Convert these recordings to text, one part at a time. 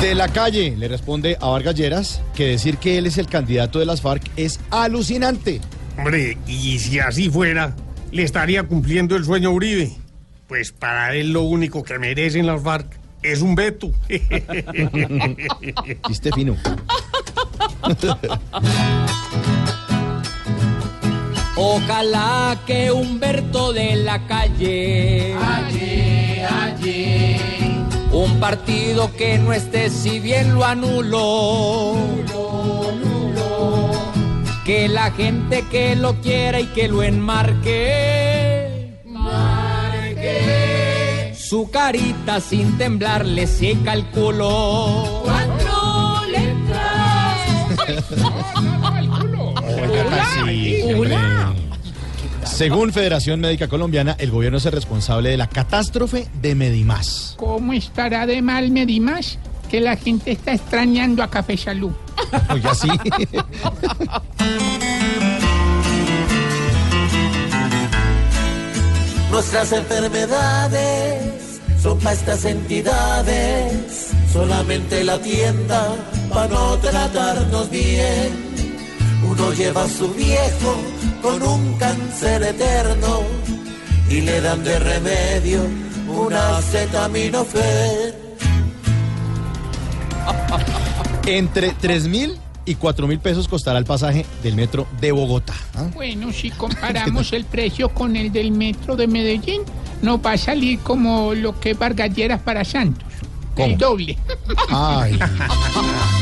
De la calle le responde a Vargas Lleras que decir que él es el candidato de las FARC es alucinante. Hombre, y si así fuera, le estaría cumpliendo el sueño a Uribe. Pues para él lo único que merecen las FARC es un veto. Chiste fino. Ojalá que Humberto de la calle. Allí, allí. Un partido que no esté si bien lo anuló. Que la gente que lo quiera y que lo enmarque. Marque. Su carita sin temblar le seca el culo. Cuatro letras. Según Federación Médica Colombiana, el gobierno es el responsable de la catástrofe de Medimás. ¿Cómo estará de mal Medimas? Que la gente está extrañando a Café Salud. Oiga, sí. Nuestras enfermedades son para estas entidades. Solamente la tienda para no tratarnos bien. Uno lleva a su viejo con un cáncer eterno y le dan de remedio una acetaminofén. Entre 3 mil y 4 mil pesos costará el pasaje del metro de Bogotá. ¿ah? Bueno, si comparamos el precio con el del metro de Medellín, nos va a salir como lo que es Vargalleras para Santos. ¿Cómo? El doble. Ay.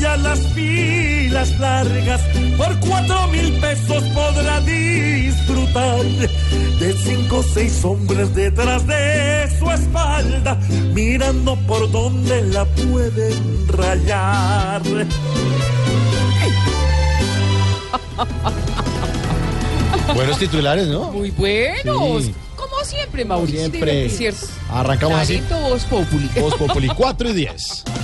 ya las filas largas, por cuatro mil pesos podrá disfrutar de cinco o seis hombres detrás de su espalda, mirando por donde la pueden rayar. Buenos titulares, ¿no? Muy buenos. Sí. Como siempre, Mauricio. Siempre. ¿Cierto? Arrancamos así. Talento Voz Populi. Voz Populi 4 y 10.